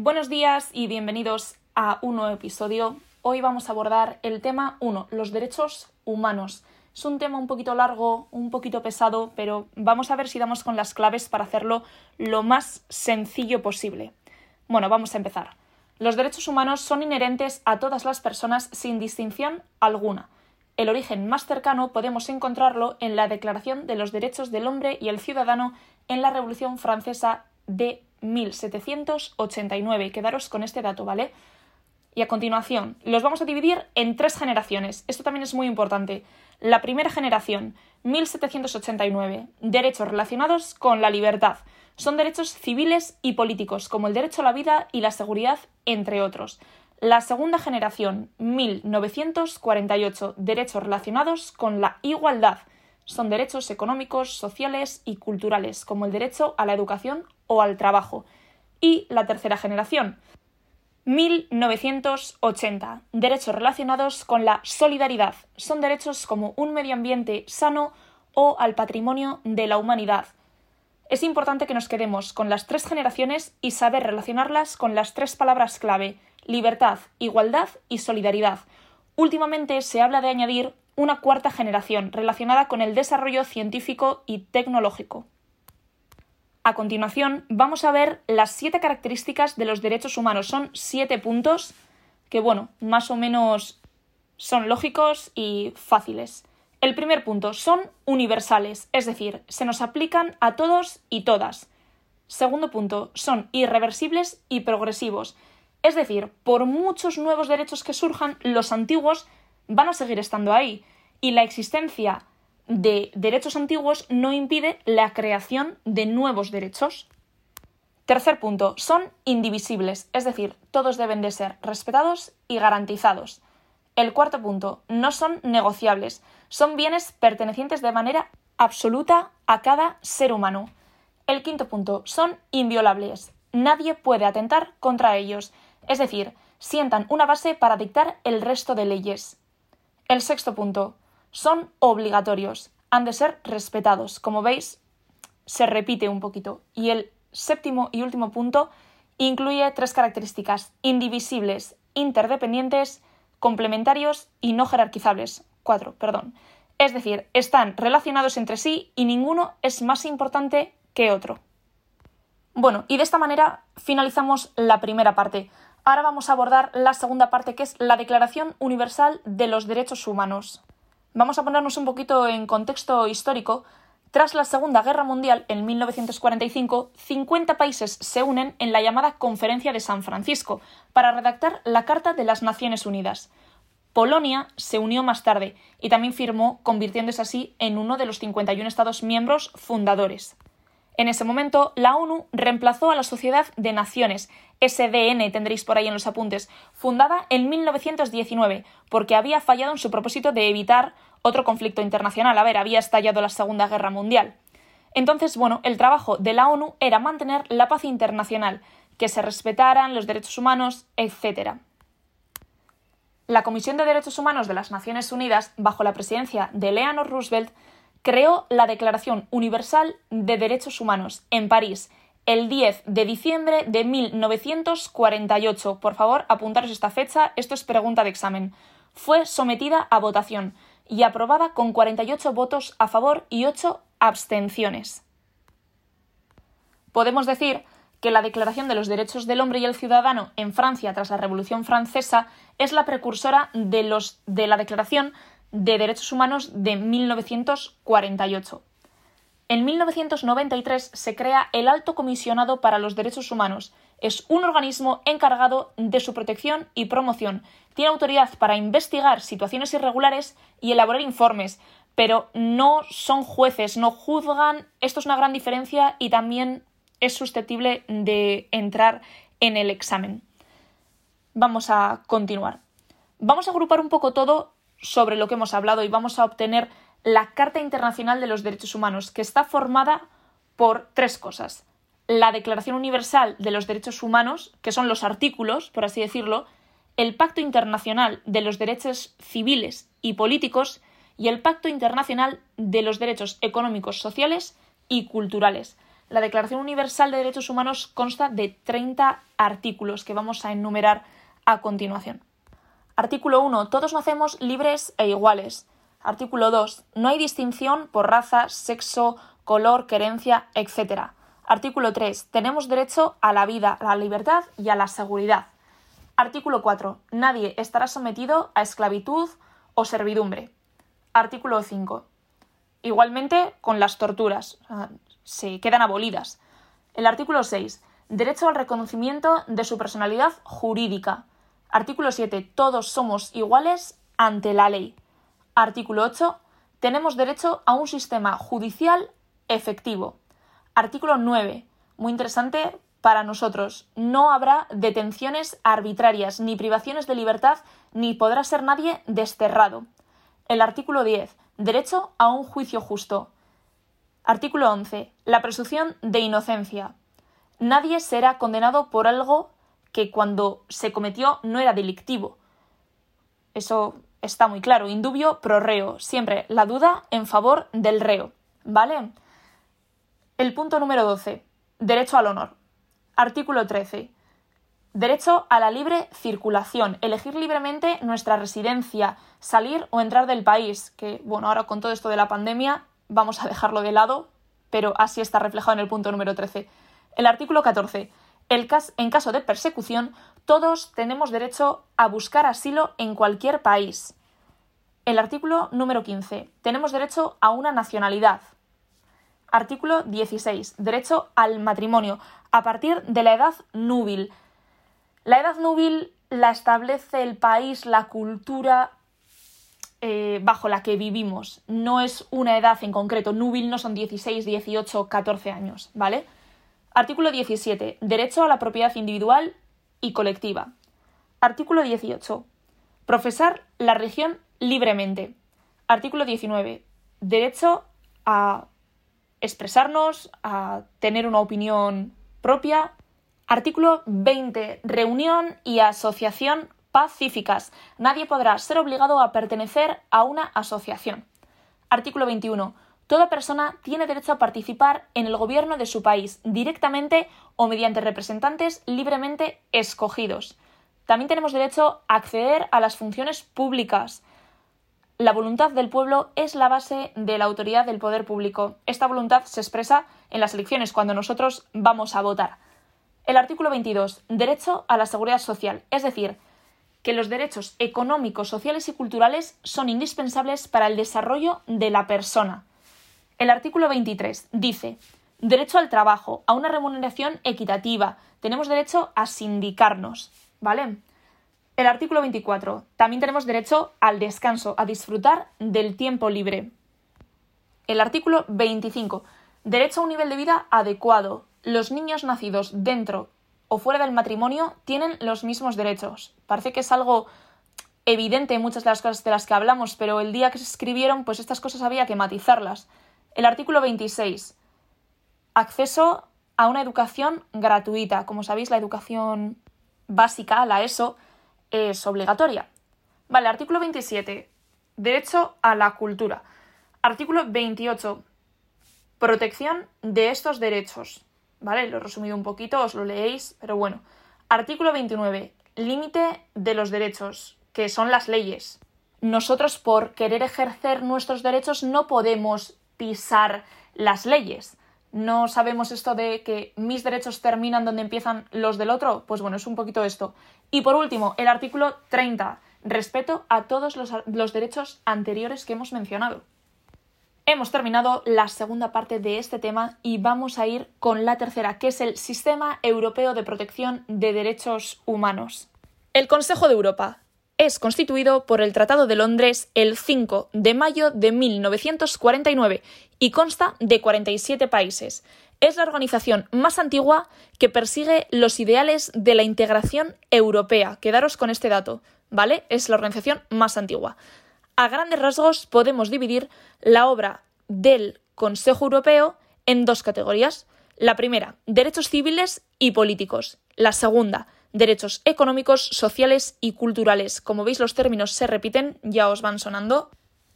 Buenos días y bienvenidos a un nuevo episodio. Hoy vamos a abordar el tema 1, los derechos humanos. Es un tema un poquito largo, un poquito pesado, pero vamos a ver si damos con las claves para hacerlo lo más sencillo posible. Bueno, vamos a empezar. Los derechos humanos son inherentes a todas las personas sin distinción alguna. El origen más cercano podemos encontrarlo en la Declaración de los Derechos del Hombre y el Ciudadano en la Revolución Francesa de 1789. Quedaros con este dato, ¿vale? Y a continuación, los vamos a dividir en tres generaciones. Esto también es muy importante. La primera generación, 1789, derechos relacionados con la libertad. Son derechos civiles y políticos, como el derecho a la vida y la seguridad, entre otros. La segunda generación, 1948, derechos relacionados con la igualdad. Son derechos económicos, sociales y culturales, como el derecho a la educación o al trabajo. Y la tercera generación, 1980, derechos relacionados con la solidaridad. Son derechos como un medio ambiente sano o al patrimonio de la humanidad. Es importante que nos quedemos con las tres generaciones y saber relacionarlas con las tres palabras clave libertad, igualdad y solidaridad. Últimamente se habla de añadir una cuarta generación relacionada con el desarrollo científico y tecnológico. A continuación, vamos a ver las siete características de los derechos humanos. Son siete puntos que, bueno, más o menos son lógicos y fáciles. El primer punto, son universales, es decir, se nos aplican a todos y todas. Segundo punto, son irreversibles y progresivos, es decir, por muchos nuevos derechos que surjan, los antiguos van a seguir estando ahí. Y la existencia de derechos antiguos no impide la creación de nuevos derechos. Tercer punto, son indivisibles, es decir, todos deben de ser respetados y garantizados. El cuarto punto, no son negociables, son bienes pertenecientes de manera absoluta a cada ser humano. El quinto punto, son inviolables, nadie puede atentar contra ellos es decir, sientan una base para dictar el resto de leyes. El sexto punto. Son obligatorios, han de ser respetados. Como veis, se repite un poquito. Y el séptimo y último punto incluye tres características indivisibles, interdependientes, complementarios y no jerarquizables. Cuatro, perdón. Es decir, están relacionados entre sí y ninguno es más importante que otro. Bueno, y de esta manera finalizamos la primera parte. Ahora vamos a abordar la segunda parte, que es la Declaración Universal de los Derechos Humanos. Vamos a ponernos un poquito en contexto histórico. Tras la Segunda Guerra Mundial, en 1945, 50 países se unen en la llamada Conferencia de San Francisco para redactar la Carta de las Naciones Unidas. Polonia se unió más tarde y también firmó, convirtiéndose así en uno de los 51 Estados miembros fundadores. En ese momento, la ONU reemplazó a la Sociedad de Naciones, SDN tendréis por ahí en los apuntes, fundada en 1919, porque había fallado en su propósito de evitar otro conflicto internacional. A ver, había estallado la Segunda Guerra Mundial. Entonces, bueno, el trabajo de la ONU era mantener la paz internacional, que se respetaran los derechos humanos, etc. La Comisión de Derechos Humanos de las Naciones Unidas, bajo la presidencia de Eleanor Roosevelt, creó la Declaración Universal de Derechos Humanos en París el 10 de diciembre de 1948. Por favor, apuntaros esta fecha, esto es pregunta de examen. Fue sometida a votación y aprobada con 48 votos a favor y 8 abstenciones. Podemos decir que la Declaración de los Derechos del Hombre y el Ciudadano en Francia tras la Revolución Francesa es la precursora de, los, de la Declaración de Derechos Humanos de 1948. En 1993 se crea el Alto Comisionado para los Derechos Humanos. Es un organismo encargado de su protección y promoción. Tiene autoridad para investigar situaciones irregulares y elaborar informes, pero no son jueces, no juzgan. Esto es una gran diferencia y también es susceptible de entrar en el examen. Vamos a continuar. Vamos a agrupar un poco todo sobre lo que hemos hablado y vamos a obtener la Carta Internacional de los Derechos Humanos, que está formada por tres cosas. La Declaración Universal de los Derechos Humanos, que son los artículos, por así decirlo, el Pacto Internacional de los Derechos Civiles y Políticos y el Pacto Internacional de los Derechos Económicos, Sociales y Culturales. La Declaración Universal de Derechos Humanos consta de 30 artículos que vamos a enumerar a continuación. Artículo 1. Todos nacemos libres e iguales. Artículo 2. No hay distinción por raza, sexo, color, querencia, etc. Artículo 3. Tenemos derecho a la vida, a la libertad y a la seguridad. Artículo 4. Nadie estará sometido a esclavitud o servidumbre. Artículo 5. Igualmente con las torturas se quedan abolidas. El artículo 6. Derecho al reconocimiento de su personalidad jurídica. Artículo 7. Todos somos iguales ante la ley. Artículo 8. Tenemos derecho a un sistema judicial efectivo. Artículo 9. Muy interesante para nosotros. No habrá detenciones arbitrarias, ni privaciones de libertad, ni podrá ser nadie desterrado. El artículo 10. Derecho a un juicio justo. Artículo 11. La presunción de inocencia. Nadie será condenado por algo que cuando se cometió no era delictivo. Eso está muy claro. Indubio pro reo. Siempre la duda en favor del reo. ¿Vale? El punto número 12. Derecho al honor. Artículo 13. Derecho a la libre circulación, elegir libremente nuestra residencia, salir o entrar del país, que bueno, ahora con todo esto de la pandemia vamos a dejarlo de lado, pero así está reflejado en el punto número 13. El artículo 14. El en caso de persecución, todos tenemos derecho a buscar asilo en cualquier país. El artículo número 15. Tenemos derecho a una nacionalidad. Artículo 16. Derecho al matrimonio a partir de la edad núbil. La edad núbil la establece el país, la cultura eh, bajo la que vivimos. No es una edad en concreto. Núbil no son 16, 18, 14 años, ¿vale? Artículo 17. Derecho a la propiedad individual y colectiva. Artículo 18. Profesar la religión libremente. Artículo 19. Derecho a expresarnos, a tener una opinión propia. Artículo 20. Reunión y asociación pacíficas. Nadie podrá ser obligado a pertenecer a una asociación. Artículo 21. Toda persona tiene derecho a participar en el gobierno de su país, directamente o mediante representantes libremente escogidos. También tenemos derecho a acceder a las funciones públicas. La voluntad del pueblo es la base de la autoridad del poder público. Esta voluntad se expresa en las elecciones, cuando nosotros vamos a votar. El artículo 22. Derecho a la seguridad social, es decir, que los derechos económicos, sociales y culturales son indispensables para el desarrollo de la persona. El artículo 23 dice derecho al trabajo, a una remuneración equitativa, tenemos derecho a sindicarnos, ¿vale? El artículo 24 también tenemos derecho al descanso, a disfrutar del tiempo libre. El artículo 25 derecho a un nivel de vida adecuado. Los niños nacidos dentro o fuera del matrimonio tienen los mismos derechos. Parece que es algo evidente en muchas de las cosas de las que hablamos, pero el día que se escribieron, pues estas cosas había que matizarlas. El artículo 26. Acceso a una educación gratuita. Como sabéis, la educación básica, la ESO, es obligatoria. Vale, artículo 27. Derecho a la cultura. Artículo 28. Protección de estos derechos. ¿vale? Lo he resumido un poquito, os lo leéis, pero bueno. Artículo 29. Límite de los derechos, que son las leyes. Nosotros, por querer ejercer nuestros derechos, no podemos pisar las leyes. No sabemos esto de que mis derechos terminan donde empiezan los del otro. Pues bueno, es un poquito esto. Y por último, el artículo 30. Respeto a todos los, los derechos anteriores que hemos mencionado. Hemos terminado la segunda parte de este tema y vamos a ir con la tercera, que es el Sistema Europeo de Protección de Derechos Humanos. El Consejo de Europa es constituido por el Tratado de Londres el 5 de mayo de 1949 y consta de 47 países. Es la organización más antigua que persigue los ideales de la integración europea. Quedaros con este dato, ¿vale? Es la organización más antigua. A grandes rasgos podemos dividir la obra del Consejo Europeo en dos categorías. La primera, derechos civiles y políticos. La segunda, derechos económicos, sociales y culturales. Como veis, los términos se repiten, ya os van sonando.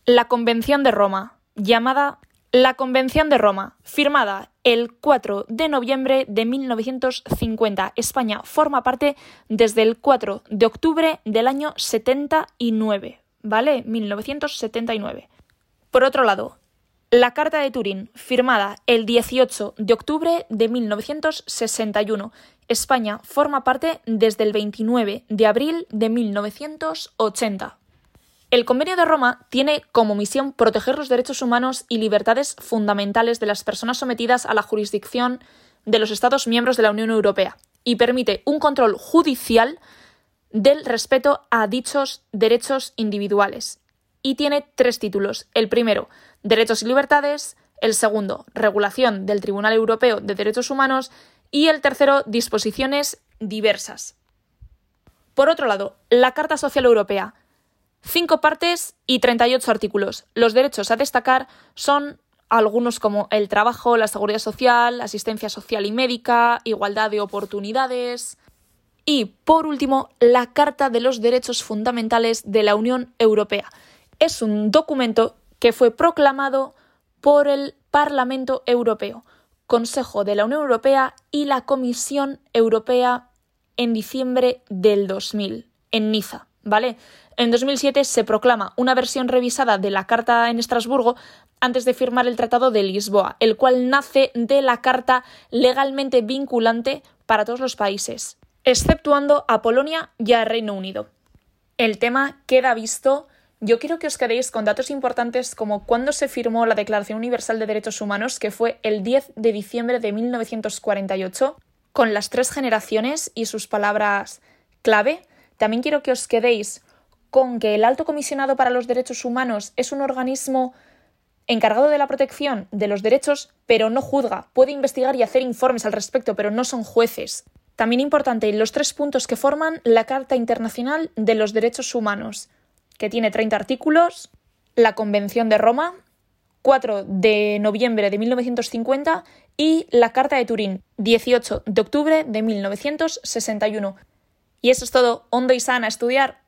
La Convención de Roma, llamada la Convención de Roma, firmada el 4 de noviembre de 1950. España forma parte desde el 4 de octubre del año 79, ¿vale? 1979. Por otro lado, la Carta de Turín, firmada el 18 de octubre de 1961. España forma parte desde el 29 de abril de 1980. El Convenio de Roma tiene como misión proteger los derechos humanos y libertades fundamentales de las personas sometidas a la jurisdicción de los Estados miembros de la Unión Europea y permite un control judicial del respeto a dichos derechos individuales. Y tiene tres títulos. El primero, Derechos y Libertades, el segundo, Regulación del Tribunal Europeo de Derechos Humanos y el tercero, Disposiciones diversas. Por otro lado, la Carta Social Europea. Cinco partes y 38 artículos. Los derechos a destacar son algunos como el trabajo, la seguridad social, asistencia social y médica, igualdad de oportunidades. Y, por último, la Carta de los Derechos Fundamentales de la Unión Europea. Es un documento que fue proclamado por el Parlamento Europeo, Consejo de la Unión Europea y la Comisión Europea en diciembre del 2000, en Niza, ¿vale? En 2007 se proclama una versión revisada de la Carta en Estrasburgo antes de firmar el Tratado de Lisboa, el cual nace de la Carta legalmente vinculante para todos los países, exceptuando a Polonia y a Reino Unido. El tema queda visto yo quiero que os quedéis con datos importantes como cuándo se firmó la Declaración Universal de Derechos Humanos, que fue el 10 de diciembre de 1948, con las tres generaciones y sus palabras clave. También quiero que os quedéis con que el Alto Comisionado para los Derechos Humanos es un organismo encargado de la protección de los derechos, pero no juzga, puede investigar y hacer informes al respecto, pero no son jueces. También importante los tres puntos que forman la Carta Internacional de los Derechos Humanos que tiene 30 artículos, la Convención de Roma, 4 de noviembre de 1950 y la Carta de Turín, 18 de octubre de 1961. Y eso es todo. Hondo y sana, estudiar.